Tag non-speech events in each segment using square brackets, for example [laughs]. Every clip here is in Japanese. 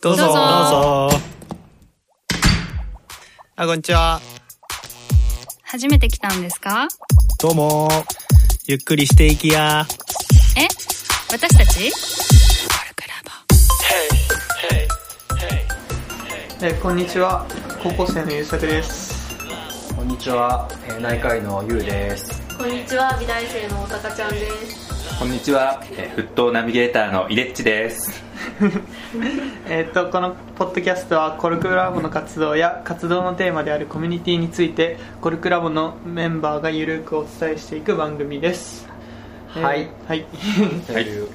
どうぞ。どうぞ。どうぞあこんにちは。初めて来たんですか？どうも。ゆっくりしていきや。え？私たち？えーこんにちは。高校生の優作です。こんにちは、えー内科医のゆうです。こんにちは、美大生のおたかちゃんです。こんにちは、えー沸騰ナビゲーターのイレッチです。[laughs] [laughs] えーっとこのポッドキャストはコルクラボの活動や活動のテーマであるコミュニティについてコルクラボのメンバーがゆるくお伝えしていく番組です。はい。えーはい。とい。うわ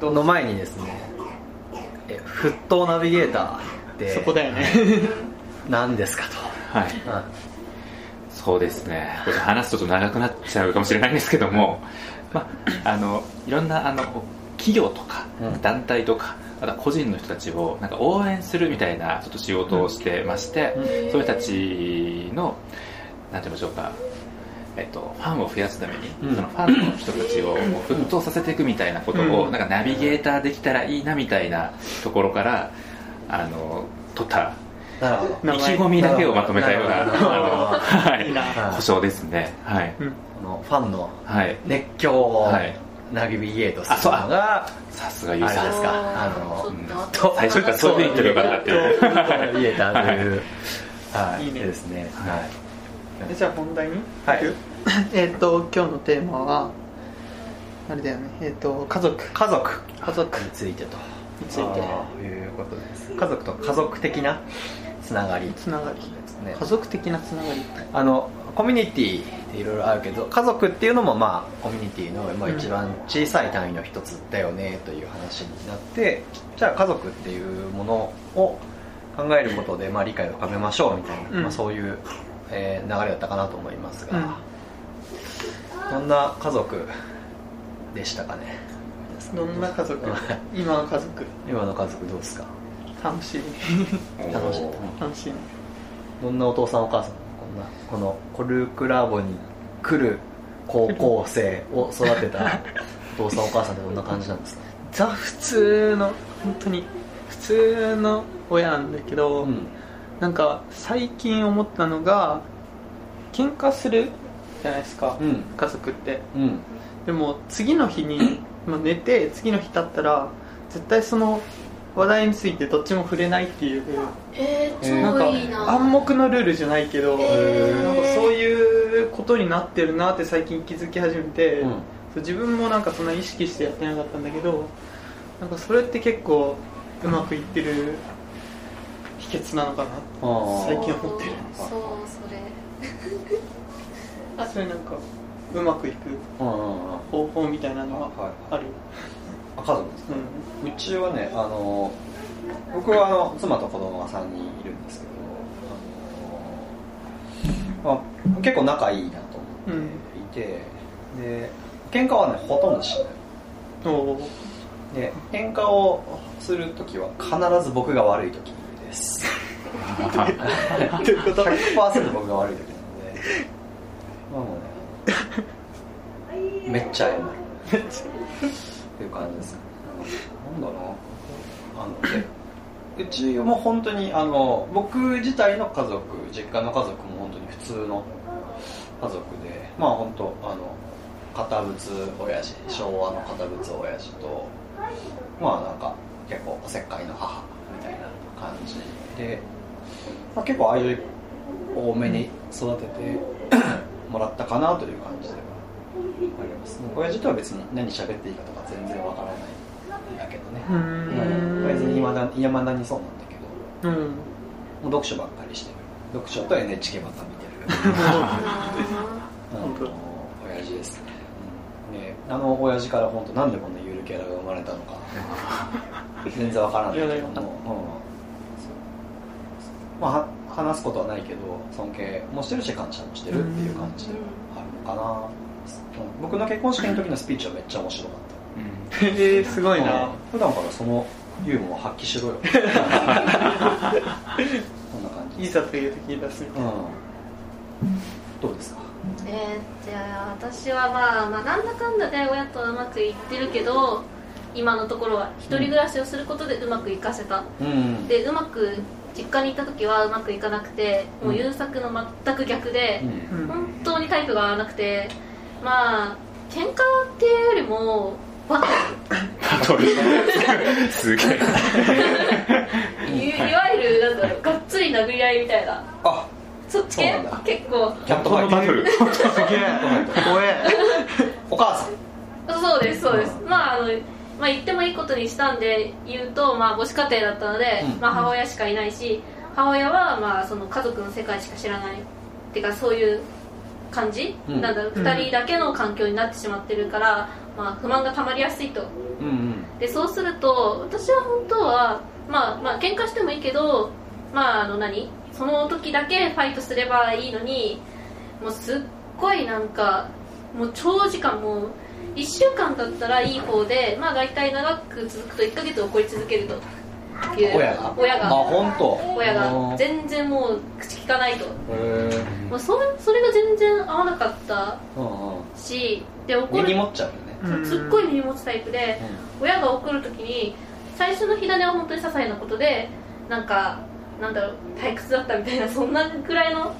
けで、の前にですね、え沸騰ナビゲーターってそこだよね。何ですかはい。と。うん。そうですね。これ話すとちょっと長くなっちゃうかもしれないんですけども、まあ、あの、いろんな、あの、企業とかうん、団体とか、あとは個人の人たちをなんか応援するみたいなちょっと仕事をしてまして、うん。そういう人たちの、なんて言いましょうか、えっと、ファンを増やすために、うん。そのファンの人たちを沸騰させていくみたいなことを、うん。なんかナビゲーターできたらいいなみたいなところから、あの、取った意気込みだけをまとめたような、故障ですね。はい。うん。ファンのはい。熱狂を。はいナビゲートするのが、さすがユースですあれですか。あの最初からそういうふうに言ってるからっていう。ナビゲーターという、はい、いいね。ですね。はい。じゃあ本題に？はい。えーっと今日のテーマはあれだよね。えーっと家族。家族。家族。についてと。について。ということです。家族と家族的なつながり。つながり。ですね。家。族的なつながりあのコミュニティっていろいろあるけど家族っていうのもまあコミュニティのまあうん一番小さい単位の一つだよねという話になってじゃあ家族っていうものを考えることでまあ理解を深めましょうみたいな、うん。まあ、そういう、えー流れだったかなと思いますが、うん。どんな家族でしたかね？どんな家族？う [laughs] ん今の家族？今の家族どうですか？楽しい。楽しい。楽しい。どんなお父さんお母さん？このコルクラボに来る高校生を育てた [laughs] お父さんお母さんってどんな感じなんですか？ザ普通の本当に普通の親なんだけど、うん。なんか最近思ったのが喧嘩するじゃないですか、うん。家族って。うん。でも次の日にまあ寝て次の日経ったら絶対その話題についてどっちも触れないっていう。えー、なんか。暗黙のルールじゃないけど、へー。なんかそういうことになってるなって最近気づき始めて、うん。そう自分もなんかそんな意識してやってなかったんだけどなんかそれって結構うまくいってる秘訣なのかな最近思ってる。そう、それ。[laughs] それなんかうまくいく方法みたいなのははい。ある？あ家族ですか？ううちはねあの僕はあの妻と子供が3人いるんですけどあの、まあ、結構仲いいなと思っていて、で喧嘩はねほとんどしない。で喧嘩をするときは必ず僕が悪いときです。[laughs] どういうこと？100%僕が悪いときなので。まあもうね [laughs] めっちゃ謝るっていう感じです。なんだろう。なあのうちも本当にあの僕自体の家族実家の家族も本当に普通の家族でまあ本当あの堅物親父昭和の堅物親父とまあなんか結構おせっかいの母みたいな感じで、まあ、結構愛情多めに育てて [clears throat] もらったかなという感じで。あります。親父とは別に何喋っていいかとか全然わからない。んだけどね。うーん。別にいまだいまだにそうなんだけど。うん。もう読書ばっかりしてる。読書と NHK ばっか見てる。[laughs] 親父ですね,、うん、ねあの親父から本当なんでこんなゆるキャラが生まれたのか。全然わからないけども、うまあは話すことはないけど尊敬もしてるし感謝もしてるっていう感じではあるのかな、うん僕の結婚式の時のスピーチはめっちゃ面白かった。へえすごいな。うん。普段からそのユーモアを発揮しろよ。[laughs] こんな感じいざという時に出すみたいな。うん。どうですか？えー、じゃあ私はまあ、まあ、なんだかんだで親とうまくいってるけど今のところは一人暮らしをすることでうまくいかせた、うん。でうまく実家に行った時はうまくいかなくてもううん。優作の全く逆でう、ん。うん。本当にタイプが合わなくてまあ喧嘩っていうよりもバトバトルすげえ。ルいいわゆるなんだろうがっつり殴り合いみたいな。あそっち系？結構。キャットファイトバトルすげえ。怖え。お母さん。そうですそうです。うん。まああのまあ言ってもいいことにしたんで言うと、まあ、母子家庭だったので、うん。まあ、母親しかいないし母親はまあその家族の世界しか知らない。っていうかそういう感じ、うん。なんだろううん。2人だけの環境になってしまってるから、まあ、不満がたまりやすいと。うんうん。でそうすると私は本当はまあまあ喧嘩してもいいけどまああの何？その時だけファイトすればいいのにもうすっごいなんかもう長時間もう1週間だったらいい方でまあ大体長く続くと1ヶ月怒り続けるという親が。親が。あ本当。親が。うん。全然もう口聞かないと。へもうそれそれが全然合わなかったーうんうん。しで怒る。根に持っちゃうよね。うん。すっごい身に持つタイプで、親が怒るときに最初の火種は本当に些細なことでなんかなんだろう退屈だったみたいな [laughs] そんなくらいの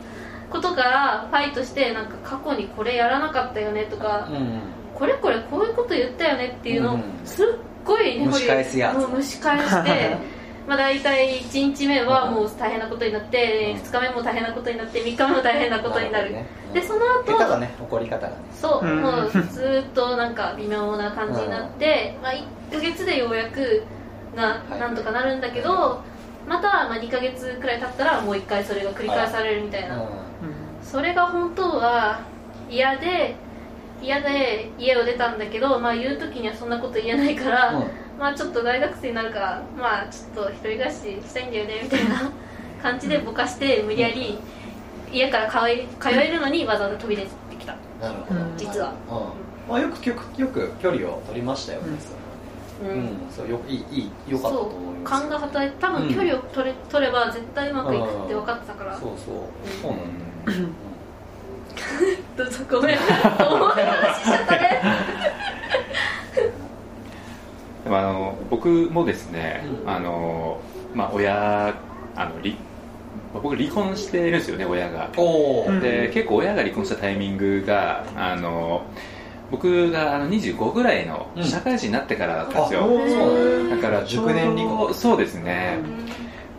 ことからファイトしてなんか過去にこれやらなかったよねとか、うんうんこれこれこういうこと言ったよねっていうのをうんすっごい根掘り蒸し返すやつ。もう蒸し返して [laughs] まあ大体1日目はもう大変なことになってうん。2日目も大変なことになって3日目も大変なことになる。ね。でその後下手だね怒り方がね。そう、うん。もうずーっとなんか微妙な感じになって、まあ、1ヶ月でようやくなはい。なんとかなるんだけど、またまあ2ヶ月くらい経ったらもう1回それが繰り返されるみたいな、それが本当は嫌で嫌で家を出たんだけど、まあ、言う時にはそんなこと言えないから、うん。まあちょっと大学生になるからまあちょっと一人暮らししたいんだよねみたいな感じでぼかして無理やり家から通い通えるのにわざわざ飛び出てきた。なるほど。うん実は。うん。まあよくよくよく距離を取りましたよねうん。うん。そうよいいいい良かったと思います。勘が働いて多分距離を取れ取れば絶対うまくいくって分かってたから、そうそう。そうなんだよ [laughs] どうぞごめん。重い話しちゃったね。[laughs] でもあの僕もですね、うん。あのまあ親あの離僕離婚してるんですよね親が。で結構親が離婚したタイミングがあの僕があの25ぐらいのうん。社会人になってからだったんですよ、うなんだ。だから熟年離婚。そうですね、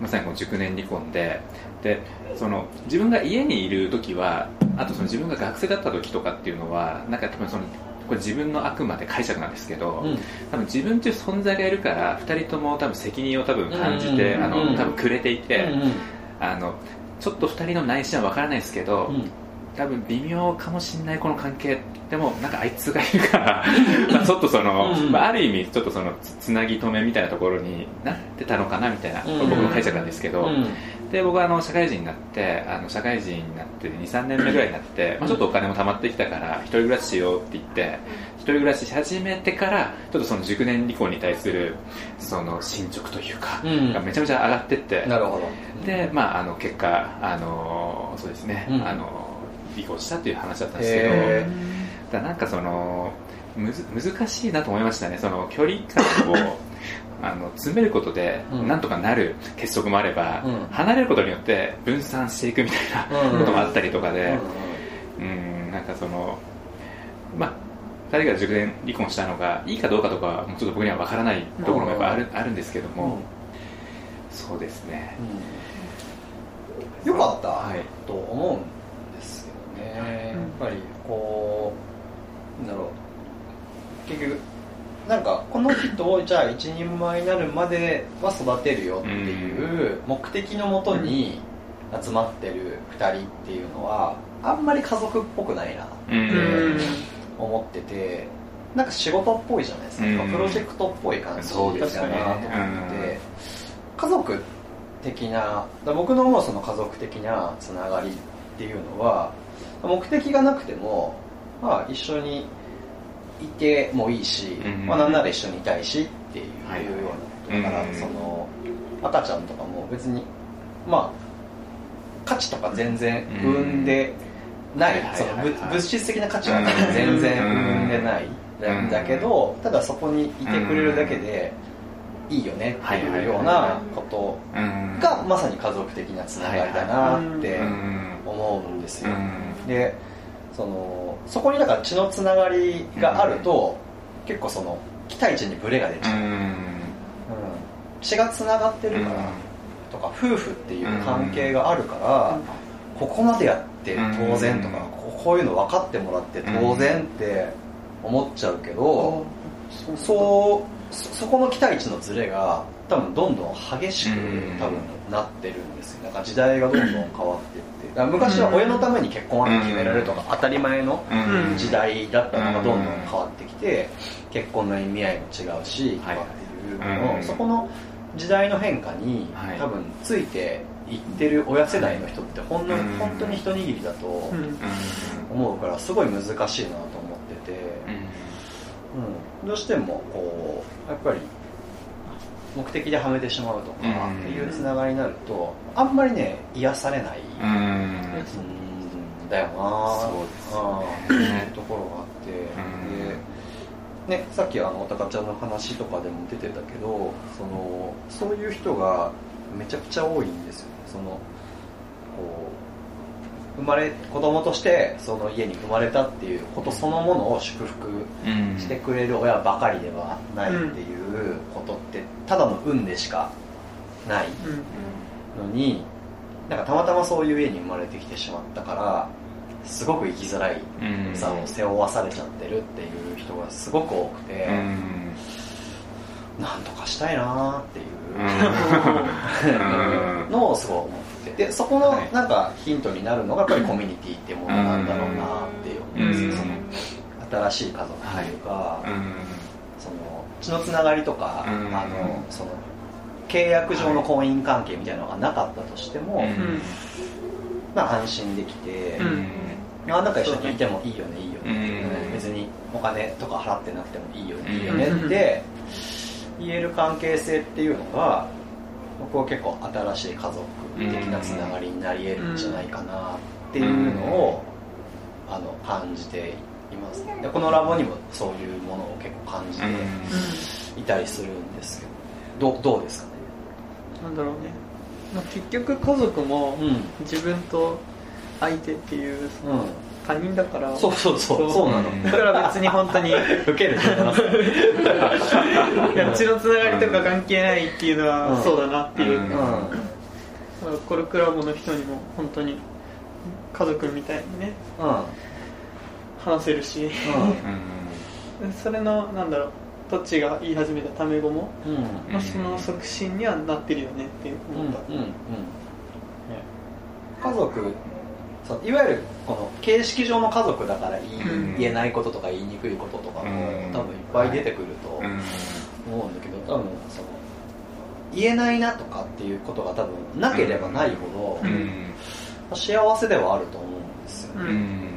まさにこの熟年離婚ででその自分が家にいる時はあとその自分が学生だった時とかっていうのはなんか多分そのこれ自分のあくまで解釈なんですけど、うん。多分自分という存在がいるから2人とも多分責任を多分感じて、うん。あのうん。多分くれていて、うん。あのちょっと2人の内心は分からないですけど、うん多分微妙かもしれないこの関係。でもなんかあいつがいるから [laughs] まあちょっとその、うん。まあ、ある意味ちょっとそのつつなぎ止めみたいなところになってたのかなみたいな、うん。僕の解釈なんですけど、うん。で僕はあの社会人になってあの社会人になって23年目ぐらいになって、まあ、ちょっとお金も貯まってきたから一人暮らししようって言って一人暮らしし始めてからちょっとその熟年離婚に対するその進捗というか、うん。がめちゃめちゃ上がってって。なるほど。で、まあ、あの結果、あのそうですね、うん。あの離婚したという話だったんですけど、へだなんかそのむず難しいなと思いましたね、その距離感を [laughs] あの詰めることでうん。なんとかなる結束もあれば、うん。離れることによって分散していくみたいなうんこともあったりとかうんで、うん、なんかその、まあ、2人が熟年離婚したのがいいかどうかとかはもうちょっと僕には分からないところもやっぱある,、あるんですけども、そうですね。よかった、はい。と思うんね、やっぱりこうなんだろう。結局なんかこの人をじゃあ一人前になるまでは育てるよっていう目的のもとに集まってる2人っていうのはあんまり家族っぽくないなうんうん。思っててなんか仕事っぽいじゃないですか、うん。プロジェクトっぽい感じそうですよね。だなと思って、家族的な僕の思うその家族的なつながりっていうのは目的がなくても、まあ、一緒にいてもいいし、うん。まあ、なんなら一緒にいたいしっていうようなことだから、うんその赤ちゃんとかも別にまあ価値とか全然生んでない、うん。その物物質的な価値は全然生んでない、なん。だけど、ただそこにいてくれるだけでいいよねっていうようなことうん。がまさに家族的なつながりだなってうん。思うんですよ、うんでそのそこにだから血のつながりがあると、結構その期待値にブレが出ちゃう、うん。うん。血がつながってるからとか夫婦っていう関係があるから、ここまでやって当然とか、ここういうの分かってもらって当然って思っちゃうけど、そうそこの期待値のズレが多分どんどん激しくうん。多分なってるんですよ。なんか時代がどんどん変わってってだ昔は親のために結婚って決められるとか当たり前のうん。時代だったのがどんどん変わってきて結婚の意味合いも違うしとかはいっていうのうん。をそこの時代の変化にはい。多分ついていってる親世代の人ってほんのうん。本当に一握りだとうん。思うからすごい難しいなと思ってて。うん、どうしてもこうやっぱり目的ではめてしまうとかうんっていうつながりになるとあんまりね癒されない、うんだよな。そうですよね。あーっていうところがあって、でね、さっきあのおたかちゃんの話とかでも出てたけどそのそういう人がめちゃくちゃ多いんですよね。そのこう生まれ子供としてその家に生まれたっていうことそのものを祝福うん。してくれる親ばかりではないっていうことってただの運でしかないうん。のになんかたまたまそういう家に生まれてきてしまったからすごく生きづらいうんさを背負わされちゃってるっていう人がすごく多くて、うん。なんとかしたいなーっていううん。[laughs] のをすごい思っててでそこのはい。なんかヒントになるのがやっぱりコミュニティっていうものなんだろうなっていう思うん。ですその新しい家族というか、うん。その血のつながりとか、うん。あのその契約上の婚姻関係みたいなのがなかったとしても、うん。まあ、安心できて、うん。あなんか一緒にいてもいいよねいいよね、うん。別にお金とか払ってなくてもいいよね、うん。いいよねって言える関係性っていうのが僕は結構新しい家族的なつながりになり得るんじゃないかなっていうのを、あの感じています。でこのラボにもそういうものを結構感じていたりするんですけどどうどうですかね？なんだろうね、まあ、結局家族もうん。自分と相手っていうそのうん他人だから、そうそうそう。そうなの。うん。だから別に本当に。い受けると思います。や血のつながりとか関係ないっていうのはうん。そうだなっていう、うん。だからコルクラボの人にも本当に家族みたいにねうん。うん話せるし。それのなんだろうどっちが言い始めたタメ語も、うん。うんまあ、その促進にはなってるよねって思った、うん。うん。うん。ね家族そういわゆるこの形式上の家族だから言い,、うん言えないこととか言いにくいこととかも、うん。多分いっぱい出てくると思うんだけど多分その言えないなとかっていうことが多分なければないほど、うん。幸せではあると思うんですよ。ね、ううん。ん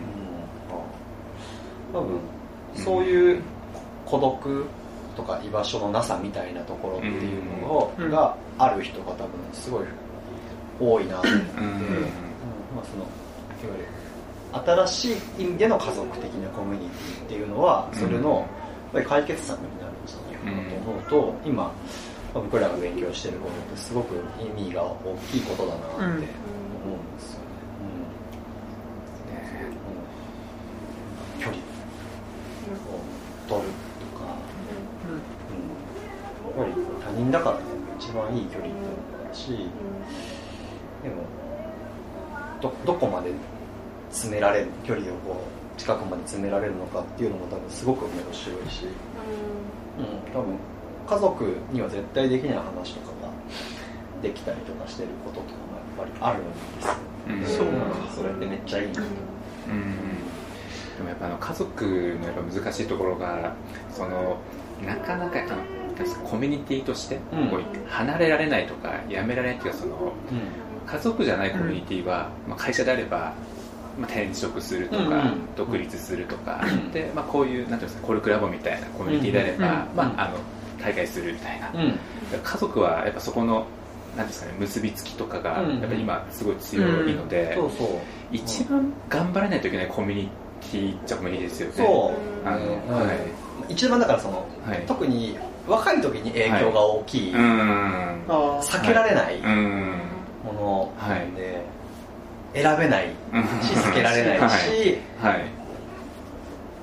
多分そういう孤独とか居場所のなさみたいなところっていうのがある人が多分すごい多いなと思って、まあ、そのいわゆる。新しい意味での家族的なコミュニティっていうのはそれの解決策になるんじゃないかなと思うと、今まあ僕らが勉強してることってすごく意味が大きいことだなって思うんですよね。うん。距離を取るとか、うん、やっぱり他人だからね一番いい距離ってのだしでもどどこまで詰められる距離をこう近くまで詰められるのかっていうのも多分すごく面白いし、うん、多分家族には絶対できない話とかができたりとかしてることとかもやっぱりあるんですよ、うん。それってめっちゃいい。なとうん。でもやっぱあの家族のやっぱ難しいところがそのなかなかあのコミュニティとしてうん。こう離れられないとかやめられないっていうかその家族じゃないコミュニティは、まあ、会社であれば、まあ、転職するとか、うんうん。独立するとか、うんで、まあ、こういうなんていうんですかコルクラボみたいなコミュニティであれば、うんうんまあ、あの大会するみたいな、家族はやっぱそこのなんですかね結びつきとかがうんやっぱ今すごい強いので、そうそう。一番頑張らないといけないコミュニティっちゃコミュニティですよね。そう。あの、うん。はい。一番だからその、はい。特に若い時に影響が大きい、うん。ああ避けられない。うんものはい。で、選べないうん。し避けられないし、はい。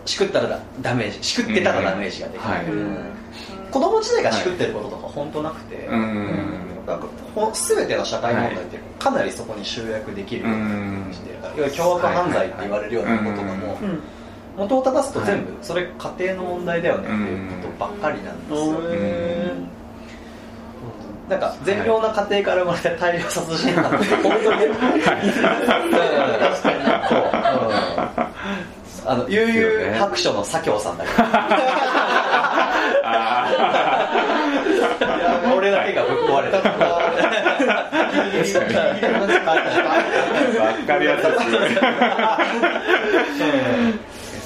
しくったらダメージしくってたらダメージができる、はい。うん。子供自体がしくってることとか本当なくて、うん。なんかほ全ての社会問題ってかなりそこに集約できるようにしてるから、いわゆる凶悪犯罪って言われるようなこととかも、うん。元を正すと全部それ家庭の問題だよねっていうことばっかりなんですよ、うん。へなんか善良な家庭から生まれた大量殺人犯って本当に、あの悠々白書の左京さんだ俺だけがぶっ壊れた。わかりやすい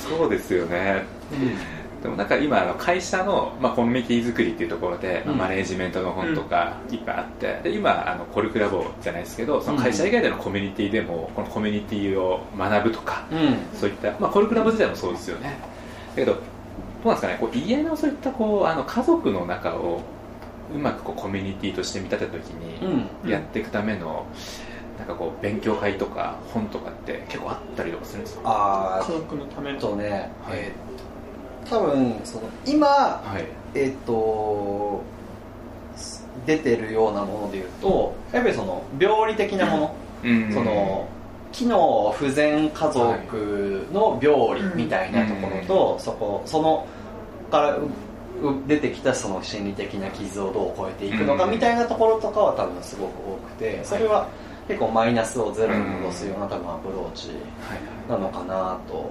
そうですよねでもなんか今あの会社の、まあ、コミュニティ作りっていうところで、まあうん。マネージメントの本とかいっぱいあってで今あのコルクラボじゃないですけどその会社以外でのコミュニティでもこのコミュニティを学ぶとかうん。そういった、まあ、コルクラボ自体もそうですよね。だけどどうなんですかねこう家のそういったこうあの家族の中をうまくこうコミュニティとして見立てた時にうん。やっていくためのなんかこう勉強会とか本とかって結構あったりとかするんですか？あ家族のためとね、はい。えー多分その今はい。えっ、と出てるようなものでいうとやっぱりその病理的なもの、うん。その機能不全家族の病理みたいなところと、そこそのから出てきたその心理的な傷をどう超えていくのかうん。みたいなところとかは多分すごく多くてそれは結構マイナスをゼロに戻すような多分アプローチはい。なのかなと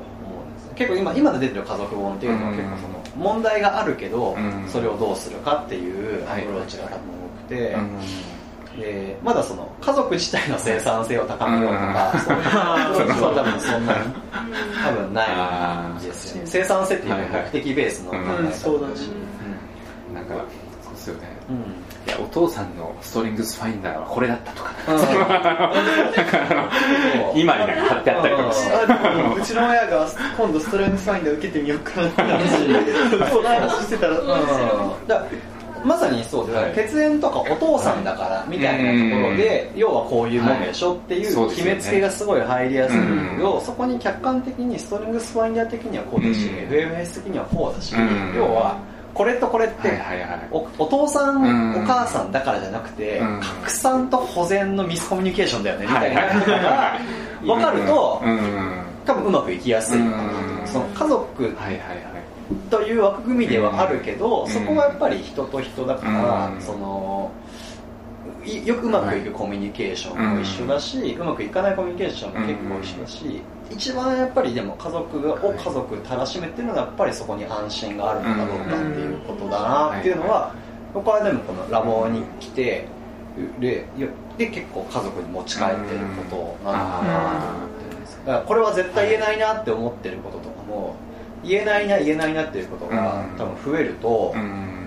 結構今今で出てる家族本っていうのはうん結構その問題があるけどうん。それをどうするかっていうアプローチが多分多くて、うん。でまだその家族自体の生産性を高めようとか、うん。そういうは多分そんなに多分ないですよね。生産性っていうはいはい目的ベースの考え方うんそうだね。なんかそうですよね。うんいやお父さんのストリングスファインダーはこれだったとか。うん。[laughs] 今になんか貼ってあったりとかして。うちの親が今度ストレングスファインダー受けてみようかなって。話そんな話してたら。まさにそうで、はい。血縁とかお父さんだからみたいなところで、要はこういうもんでしょっていう決めつけがすごい入りやすいんだけど、そこに客観的にストリングスファインダー的にはこうだし、うん。FMS 的にはこうだし、うん。要はこれとこれって、はいはいはい。おお父さん、うん。お母さんだからじゃなくて、うん。拡散と保全のミスコミュニケーションだよねみたいなのが [laughs] 分かると、うん。多分うまくいきやすい。かなと、うん。その家族はいはいはい。という枠組みではあるけど、うん。そこはやっぱり人と人だから、うん。そのいよくうまくいくコミュニケーションも一緒だし、うまくいかないコミュニケーションも結構一緒だし、一番やっぱりでも家族を家族たらしめっていうのがやっぱりそこに安心があるのかどうかっていうことだなっていうのは、僕はでもこのラボに来てでで結構家族に持ち帰ってることなのかなと思ってるんですだからこれは絶対言えないなって思ってることとかも言えないな言えないなっていうことがうん多分増えると、うん。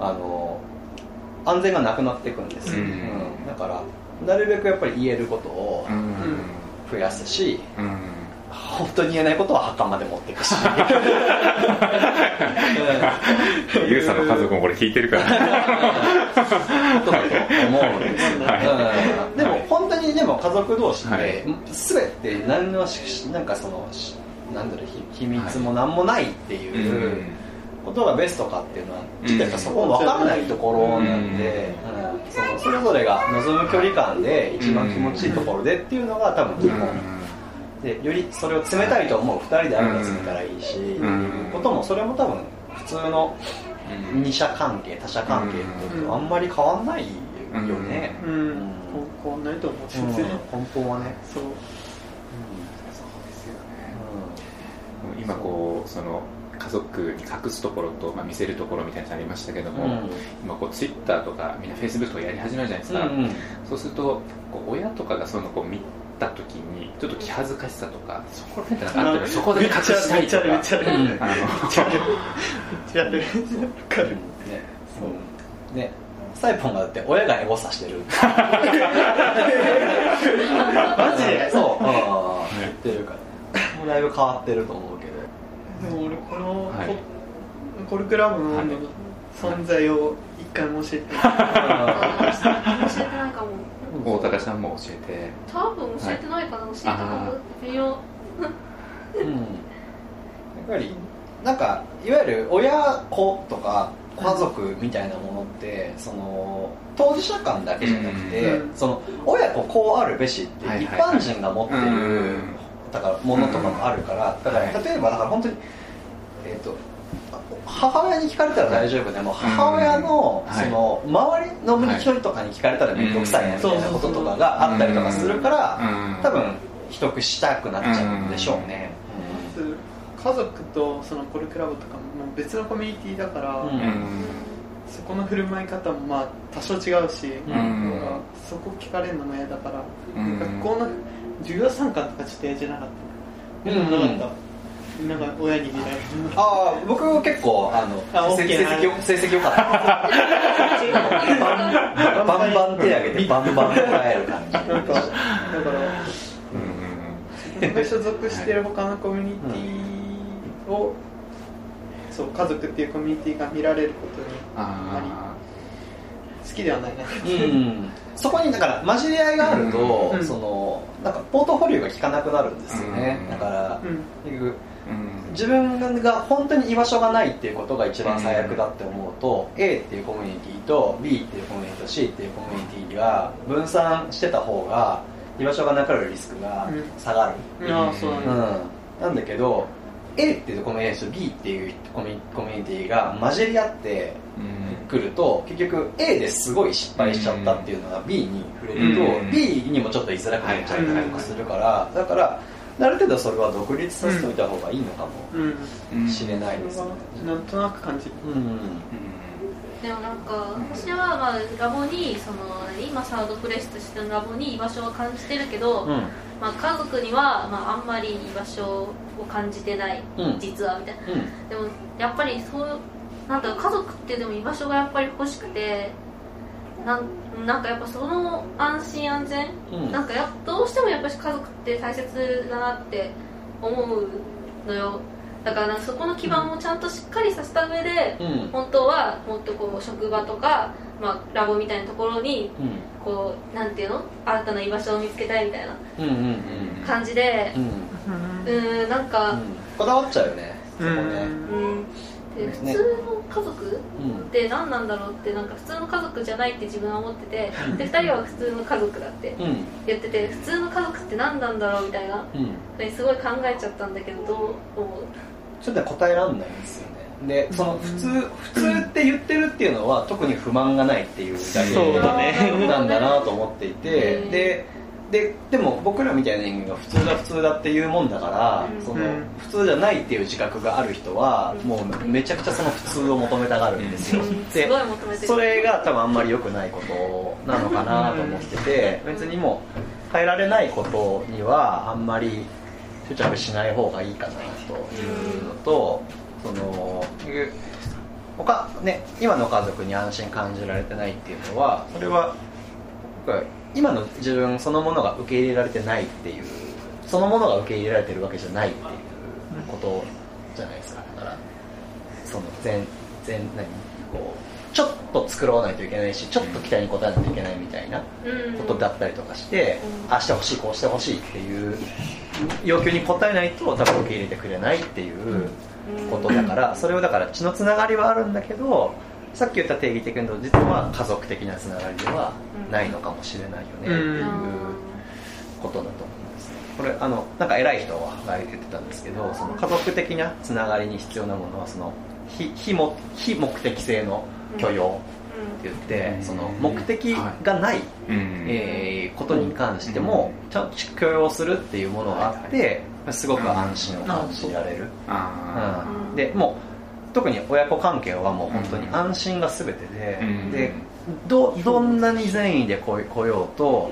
あの安全がなくなっていくんです。よ、うん。うん。だからなるべくやっぱり言えることをうん。増やすし、うん本当に言えないことは墓まで持っていくし。[laughs] ゆうさんの家族もこれ聞いてるから。ことだと思うんです、はうんでも本当にでも家族同士はい。で全て何のしなんかそのしなんだろうひ秘密も何もないっていうことがベストかっていうのはちょっとやっぱそこ分からないところなんで、うん。そのそれぞれが望む距離感で一番気持ちいいところでっていうのが多分基本でよりそれを冷たいと思う2人であれば冷たらいいし、うこともそれも多分普通の二者関係他者関係とあんまり変わんないよね、うん、うん。変わんないと思ううん全然、根本はね、そう。今こうその家族に隠すところと、まあ、見せるところみたいなのありましたけども、うん。今こうツイッターとかみんなフェイスブックとかやり始めるじゃないですか、うんうん。そうするとこう親とかがそういうのこう見た時にちょっと気恥ずかしさとかそこら辺ってそこで隠したいとか。めっちゃあるめっちゃあるめっちゃあるめっちゃある。ねそう。ね。サイポンがだって親がエゴさしてる。[laughs] マジで？そう、言ってるからもうだいぶ変わってると思うけど。でも俺このはい。ポコルクラボの存在を一回も教えて。教えてないかも大高さんも教えて。多分教えてないかな、教えたかも微妙。うん、やっぱりなんかいわゆる親子とか家族みたいなものってその当事者間だけじゃなくて、うん。その親子こうあるべしって一はいはいはい。般人が持ってる、うん。だからものとかもあるから、だからはい。例えばだから本当にえっ、と母親に聞かれたら大丈夫でも母親のその周りの人とかに聞かれたら面倒くさいなみたいなこととかがあったりとかするからうん。多分秘匿したくなっちゃうんでしょうね。家族とそのコルクラボとかももう別のコミュニティだから、うん。うんそこの振る舞い方もまあ多少違うし、そこ聞かれるのも嫌だから、うん。学校の授業参観とかちょっと嫌じゃなかった？でもなかった、なんか親に見られるああ僕結構あのあ成績よ成績良かった。バンバン手挙げてバンバン答える感じ。なんかだからうん。僕が所属してる他のコミュニティを、そう家族っていうコミュニティが見られることにあ好きではないな。うんそこにだから混じり合いがあると、うん。そのなんかポートフォリオが効かなくなるんですよね、うん。だからうん。結局ーうん自分が本当に居場所がないっていうことが一番最悪だって思うと、A っていうコミュニティと B っていうコミュニティと C っていうコミュニティが分散してた方が居場所がなくなるリスクが下がる、ああそうなんうだ、ん。なんだけど A っていうコミュニティと B っていうコミュコミュニティが混じり合ってうん。くると結局 A ですごい失敗しちゃったっていうのが B に触れると、うん。B にもちょっと居づらくなっちゃったりとかするから、だからある程度それは独立させておいた方がいいのかも。しれないですそね。なんとなく感じる。うん。でもなんか私はまあラボにその今サードプレイスとしてのラボに居場所を感じてるけど、うん。まあ、家族にはまああんまり居場所を感じてない、うん。実はみたいな。うん。でもやっぱりそうなんだろう家族ってでも居場所がやっぱり欲しくてなんなんかやっぱその安心安全、うん。なんかやどうしてもやっぱり家族って大切だなって思うのよ。だからそこの基盤をちゃんとしっかりさせた上で、うん。本当はもっとこう職場とか、まあ、ラボみたいなところにうん。こうなんていうの？新たな居場所を見つけたいみたいな感じでうん。ん。なんかこだわっちゃうよね。そこね。うんで普ね。通の家族うんって何なんだろうってなんか普通の家族じゃないって自分は思っててで2人は普通の家族だってうん。言ってて普通の家族って何なんだろうみたいなうん。すごい考えちゃったんだけどどう思う？ちょっと答えらんないんですよね。でその普通普通って言ってるっていうのは特に不満がないっていうだそうだね。けなんだなと思っていてうん。でででも僕らみたいな人間が普通だ普通だっていうもんだから、うん。そのうん普通じゃないっていう自覚がある人はもうめちゃくちゃその普通を求めたがるんですよ、うん。ですごい求めてる。それが多分あんまり良くないことなのかなと思ってて別にもう変えられないことにはあんまり執着しない方がいいかなというのとその他ね今の家族に安心感じられてないっていうのはそれは僕は今の自分そのものが受け入れられてないっていうそのものが受け入れられてるわけじゃないっていうことじゃないですか。だからその全全何？こうちょっと作らないといけないしちょっと期待に応えないといけないみたいなうん。ことだったりとかして、うん。ああしてほしいこうしてほしいっていう要求に応えないと多分受け入れてくれないっていうことだからそれをだから血のつながりはあるんだけどさっき言った定義的に言うと実は家族的なつながりではないのかもしれないよね。っていうことだと思います。ねこれあのなんか偉い人が言ってたんですけどその家族的なつながりに必要なものはその非非も非目的性の許容って言って、うん。その目的がない、うん。えーことに関してもちゃんと許容するっていうものがあってすごく安心を感じられる、あうん。でもう特に親子関係はもう本当に安心が全てで、うん。でどどんなに善意で来い来ようと、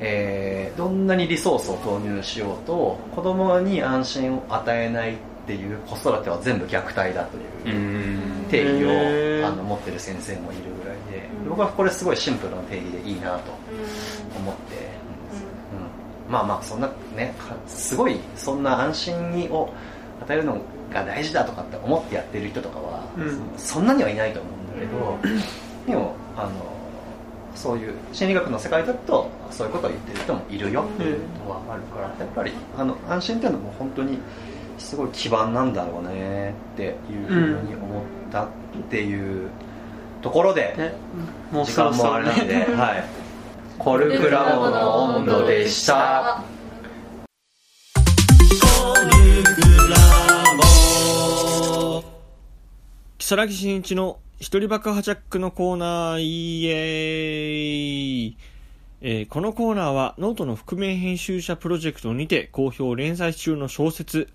えーどんなにリソースを投入しようと子供に安心を与えないっていう子育ては全部虐待だとーいううん。定義をあの持ってる先生もいるぐらいでうん。僕はこれすごいシンプルな定義でいいなと思って、うん。まあまあそんなねかすごいそんな安心を与えるのが大事だとかって思ってやってる人とかはうん。そんなにはいないと思うんだけど、でもあのそういう心理学の世界だとそういうことを言ってる人もいるよっていうのはあるから、やっぱりあの安心っていうのも本当にすごい基盤なんだろうねっていうふうに思ったっていうところで、ね。もう時間もあれなんで、ね。はい、[laughs] コルクラボの温度でした。木更木真一の一人爆破ジャックのコーナー、イエーイえーこのコーナーはノートの覆面編集者プロジェクトにて好評連載中の小説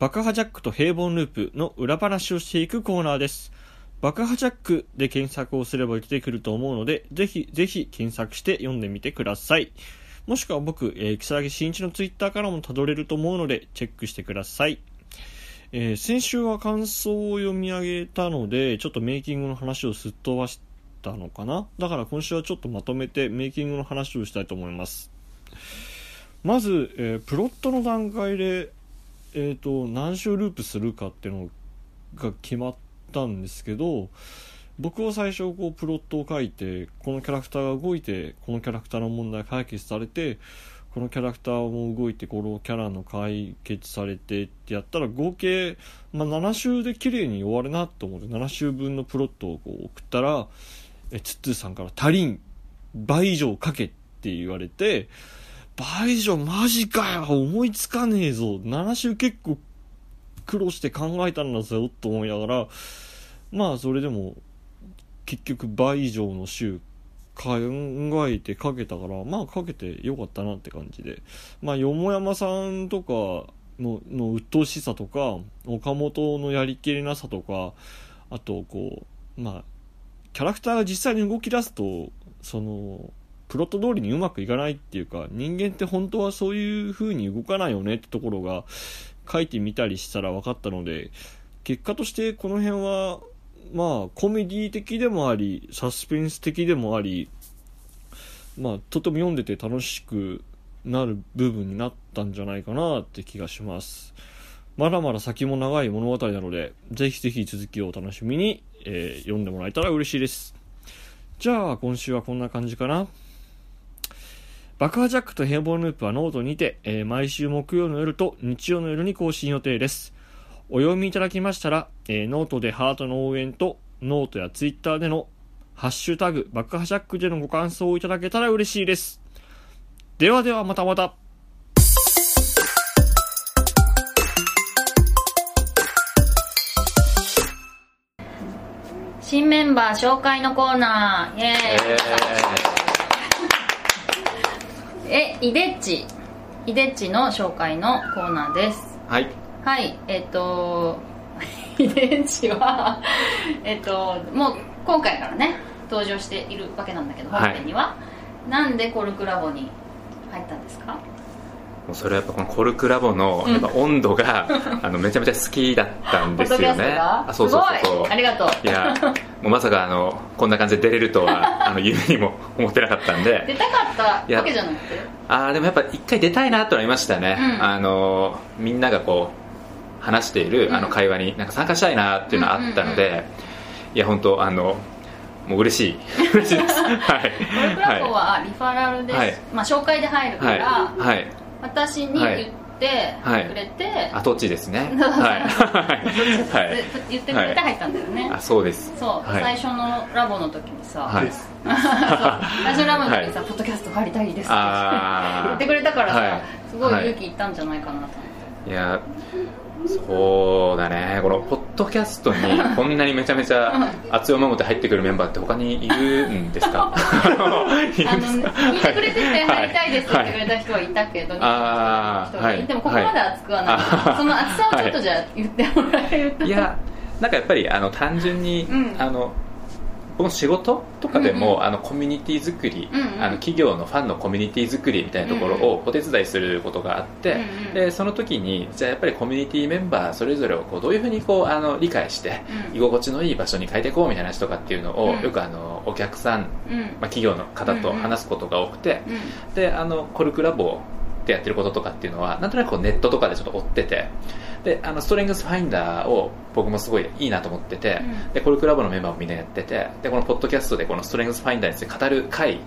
爆破ジャックと平凡ループの裏話をしていくコーナーです。爆破ジャックで検索をすれば出てくると思うので、ぜひぜひ検索して読んでみてください。もしくは僕、えー、木更木真一のツイッターからもたどれると思うので、チェックしてください。えー先週は感想を読み上げたので、ちょっとメイキングの話をすっ飛ばしたのかな？だから今週はちょっとまとめてメイキングの話をしたいと思います。まず、えープロットの段階で、えー、と何周ループするかっていうのが決まったんですけど僕は最初こうプロットを書いてこのキャラクターが動いてこのキャラクターの問題解決されてこのキャラクターも動いてこのキャラの解決されてってやったら合計、まあ、7周で綺麗に終わるなと思って7周分のプロットをこう送ったらえツッツーさんから「足りん倍以上書け」って言われて倍以上マジかよ思いつかねえぞ。7周結構苦労して考えたんだぞと思いながら。まあそれでも結局倍以上の週考えてかけたからまあかけてよかったなって感じで。まあよもやまさんとかのの鬱陶しさとか岡本のやりきれなさとかあとこうまあキャラクターが実際に動き出すとそのプロット通りにうまくいかないっていうか人間って本当はそういう風に動かないよねってところが書いてみたりしたら分かったので結果としてこの辺はまあコメディ的でもありサスペンス的でもありまあとても読んでて楽しくなる部分になったんじゃないかなって気がします。まだまだ先も長い物語なのでぜひぜひ続きをお楽しみに、えー読んでもらえたら嬉しいです。じゃあ今週はこんな感じかな。爆破ジャックと平凡ループはノートにて、えー毎週木曜の夜と日曜の夜に更新予定です。お読みいただきましたら、えーノートでハートの応援と、ノートやツイッターでのハッシュタグ、爆破ジャックでのご感想をいただけたら嬉しいです。ではではまたまた。新メンバー紹介のコーナー。イエーイ。え [laughs] イデッチ。イデッチの紹介のコーナーです。はいはいえっ、とイデッチはえっと [laughs] もう今回からね登場しているわけなんだけどはい。本編には、なんでコルクラボに入ったんですか？もうそれはやっぱこのコルクラボのやっぱ温度が、[laughs] あのめちゃめちゃ好きだったんですよね。があそうそうそうすそう。ごい。ありがとう。いやもうまさかあのこんな感じで出れるとは [laughs] あの夢にも思ってなかったんで。出たかったわけじゃなくて？あーでもやっぱ一回出たいなとなりましたね、うん。あのみんながこう話しているうん。あの会話になんか参加したいなっていうのはあったので、いや本当あのもう嬉しい。[laughs] 嬉しいです。はい。コルクラボはリファラルです、はい。まあ、紹介で入るから、はい。はい。私に言ってはい。くれて、後っちですね。[laughs] はい。言ってくれて入ったんだよね、あそうです。そう、はい。最初のラボの時にさ、はい。最初のラボの時にさ、はい。ポッドキャスト入りたいですって言ってくれたからさ、はい。すごい勇気いったんじゃないかなと思って、いやそうだね。このポッドキャストに [laughs] こんなにめちゃめちゃ熱い思いを持って入ってくるメンバーって他にいるんですか？い [laughs] あのるんですか？聞いてくれてて入りたいですって言ってくれた人はいたけど、あー人がいてでもここまで熱くはない、はい。その熱さをちょっとじゃあ言ってもらえると、いやなんかやっぱりあの単純に、うん。あの僕の仕事とかでも、うんうん。あのコミュニティ作り、うんうん。あの企業のファンのコミュニティ作りみたいなところをお手伝いすることがあって、うんうんでその時にじゃあやっぱりコミュニティメンバーそれぞれをこうどういうふうにこうあの理解して、うん。居心地のいい場所に変えていこうみたいな話とかっていうのを、うん。よくあのお客さん、うん。まあ、企業の方と話すことが多くて、うん。であのコルクラボでやってることとかっていうのはなんとなくこうネットとかでちょっと追っててであのストレングスファインダーを僕もすごいいいなと思ってて、うん。でコルクラボのメンバーもみんなやっててでこのポッドキャストでこのストレングスファインダーについて語る回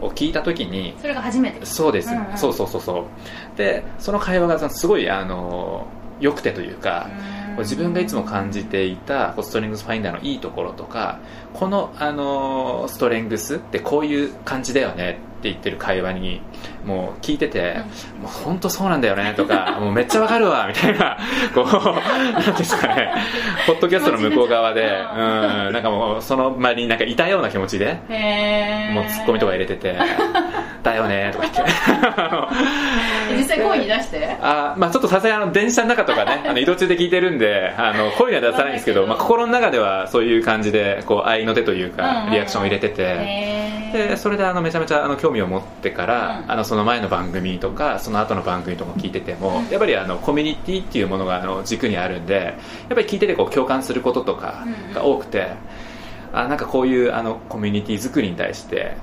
を聞いた時にそれが初めてそうです、うんうん。そうそうそうそう。でその会話がすごいあの良くてというか、こう自分がいつも感じていたストレングスファインダーのいいところとかこの、あのーストレングスってこういう感じだよねって言ってる会話にもう聞いてて、もう本当そうなんだよねとか [laughs] もうめっちゃわかるわみたいなこうなんですかねポッドキャストの向こう側で、うん、なんかもうその周りになんかいたような気持ちでもうツッコミとか入れててだよね。とか言って実際声に出して？あまあちょっとさすがに電車の中とかね [laughs] あの移動中で聞いてるんであの声には出さないんですけど、まあ、心の中ではそういう感じでこう合いの手といううんうんかうん。リアクションを入れてて、でそれであのめちゃめちゃあの興味を持ってから、うん。あのその前の番組とかその後の番組とか聞いてても、やっぱりあのコミュニティっていうものがあの軸にあるんでやっぱり聞いててこう共感することとかが多くて、あなんかこういうあのコミュニティ作りに対して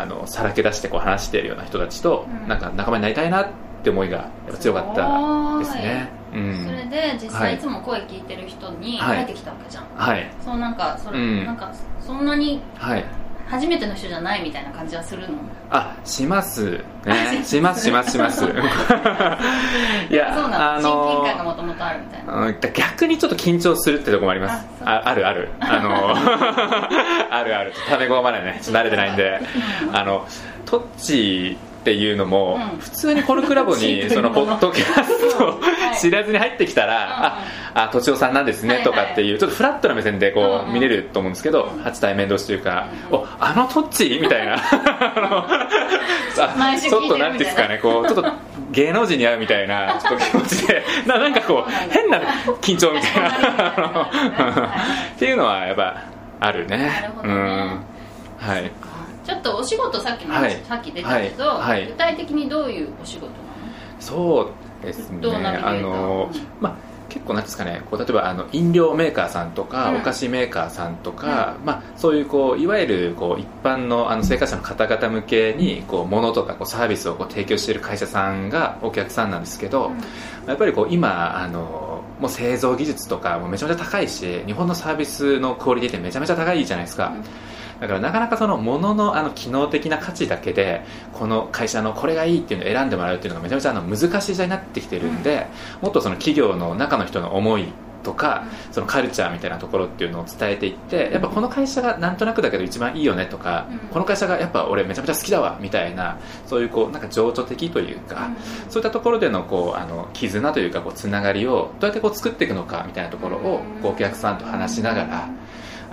あのさらけ出してこう話しているような人たちと、うん。なんか仲間になりたいなって思いがやっぱ強かったですね。うん。それで実はい際いつも声聞いてる人にはい。入ってきたわけじゃん、はい。そうなんかそれ、うん。なんかそんなにはい初めての人じゃないみたいな感じはするの？あしますね。しますしますします。[laughs] いやそうなあの親近の感がもともとあるみたいな。うん逆にちょっと緊張するってとこもあります。あああるある。あのある [laughs] ある。タメ語までね慣れてないんで。[laughs] あのトッチっていうのも、うん。普通にコルクラボに [laughs] そのポッドキャストをはい。知らずに入ってきたら、ああとちおさんなんですねはいとかっていうちょっとフラットな目線でこうんううん。見れると思うんですけど、初対面同士というか、おあのトッチ？みたいな。[laughs] ちょっとななんていうんですかねこうちょっと芸能人に会うみたいな [laughs] ちょっと気持ちでななんかこう変な緊張みたいなっていうのはやっぱあるね。なるほどね。うん。はいちょっとお仕事さっきの話、はい。さっき出たけど、はい。はい。具体的にどういうお仕事なの？そうですね。あのうんまあ結構なんですかね。こう例えばあの飲料メーカーさんとか、うんお菓子メーカーさんとか、まあ、そういうこういわゆるこう一般のあの生活者の方々向けにこう物とかこうサービスをこう提供している会社さんがお客さんなんですけど、やっぱりこう今あのもう製造技術とかもめちゃめちゃ高いし日本のサービスのクオリティってめちゃめちゃ高いじゃないですか、だからなかなかその物のあの機能的な価値だけでこの会社のこれがいいっていうのを選んでもらうっていうのがめちゃめちゃあの難しい時代になってきてるんで、もっとその企業の中の人の思いとか、そのカルチャーみたいなところっていうのを伝えていってやっぱこの会社がなんとなくだけど一番いいよねとか、うん。この会社がやっぱ俺めちゃめちゃ好きだわみたいなそういうこうなんか情緒的というか、そういったところでのこうあの絆というかこうつながりをどうやってこう作っていくのかみたいなところをこうお客さん。と話しながら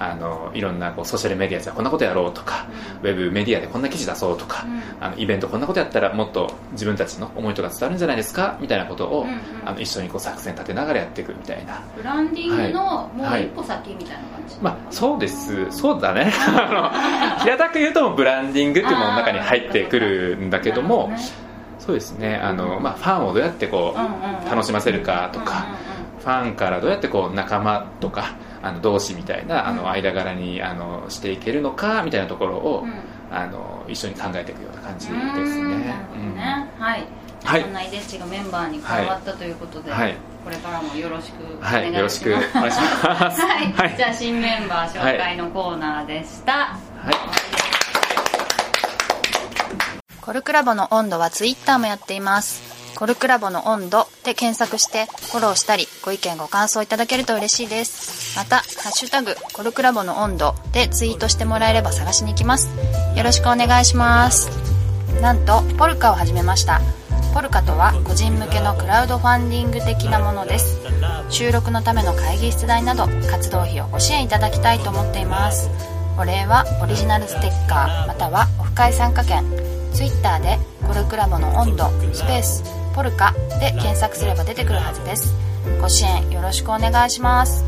あのいろんなこうソーシャルメディアでこんなことやろうとかウェブメディアでこんな記事出そうとかあのイベントこんなことやったらもっと自分たちの思いとか伝わるんじゃないですか？みたいなことをうんうんあの一緒にこう作戦立てながらやっていくみたいな。ブランディングのもはい。う一歩先みたいな感じ、まあ、そうです、そうだね、[laughs] あの平たく言うと、ブランディングっていうものの中に入ってくるんだけども、そうですね、あのまあ、ファンをどうやってこどねうんうんうん。う楽しませるかとか、ファンからどうやってこう仲間とか、あの同志みたいなあうん。の間柄にあのしていけるのかみたいなところを、あの一緒に考えていくような感じですね。ね。はい、はい。そんなイデッチがメンバーに加わったということで、はい。これからもよろしくおは願いします、い、よろしくお願いします。はい、はい。じゃあ新メンバー紹介のコーナーでした、はい。コルクラボの温度はツイッターもやっています。コルクラボの温度で検索してフォローしたりご意見ご感想いただけると嬉しいです。また、ハッシュタグコルクラボの温度でツイートしてもらえれば探しに行きます。よろしくお願いします。なんと、ポルカを始めました。ポルカとは個人向けのクラウドファンディング的なものです。収録のための会議室代など活動費をご支援いただきたいと思っています。お礼はオリジナルステッカーまたはオフ会参加券 Twitter で「コルクラボの温度」スペース「ポルカ」で検索すれば出てくるはずです。ご支援よろしくお願いします。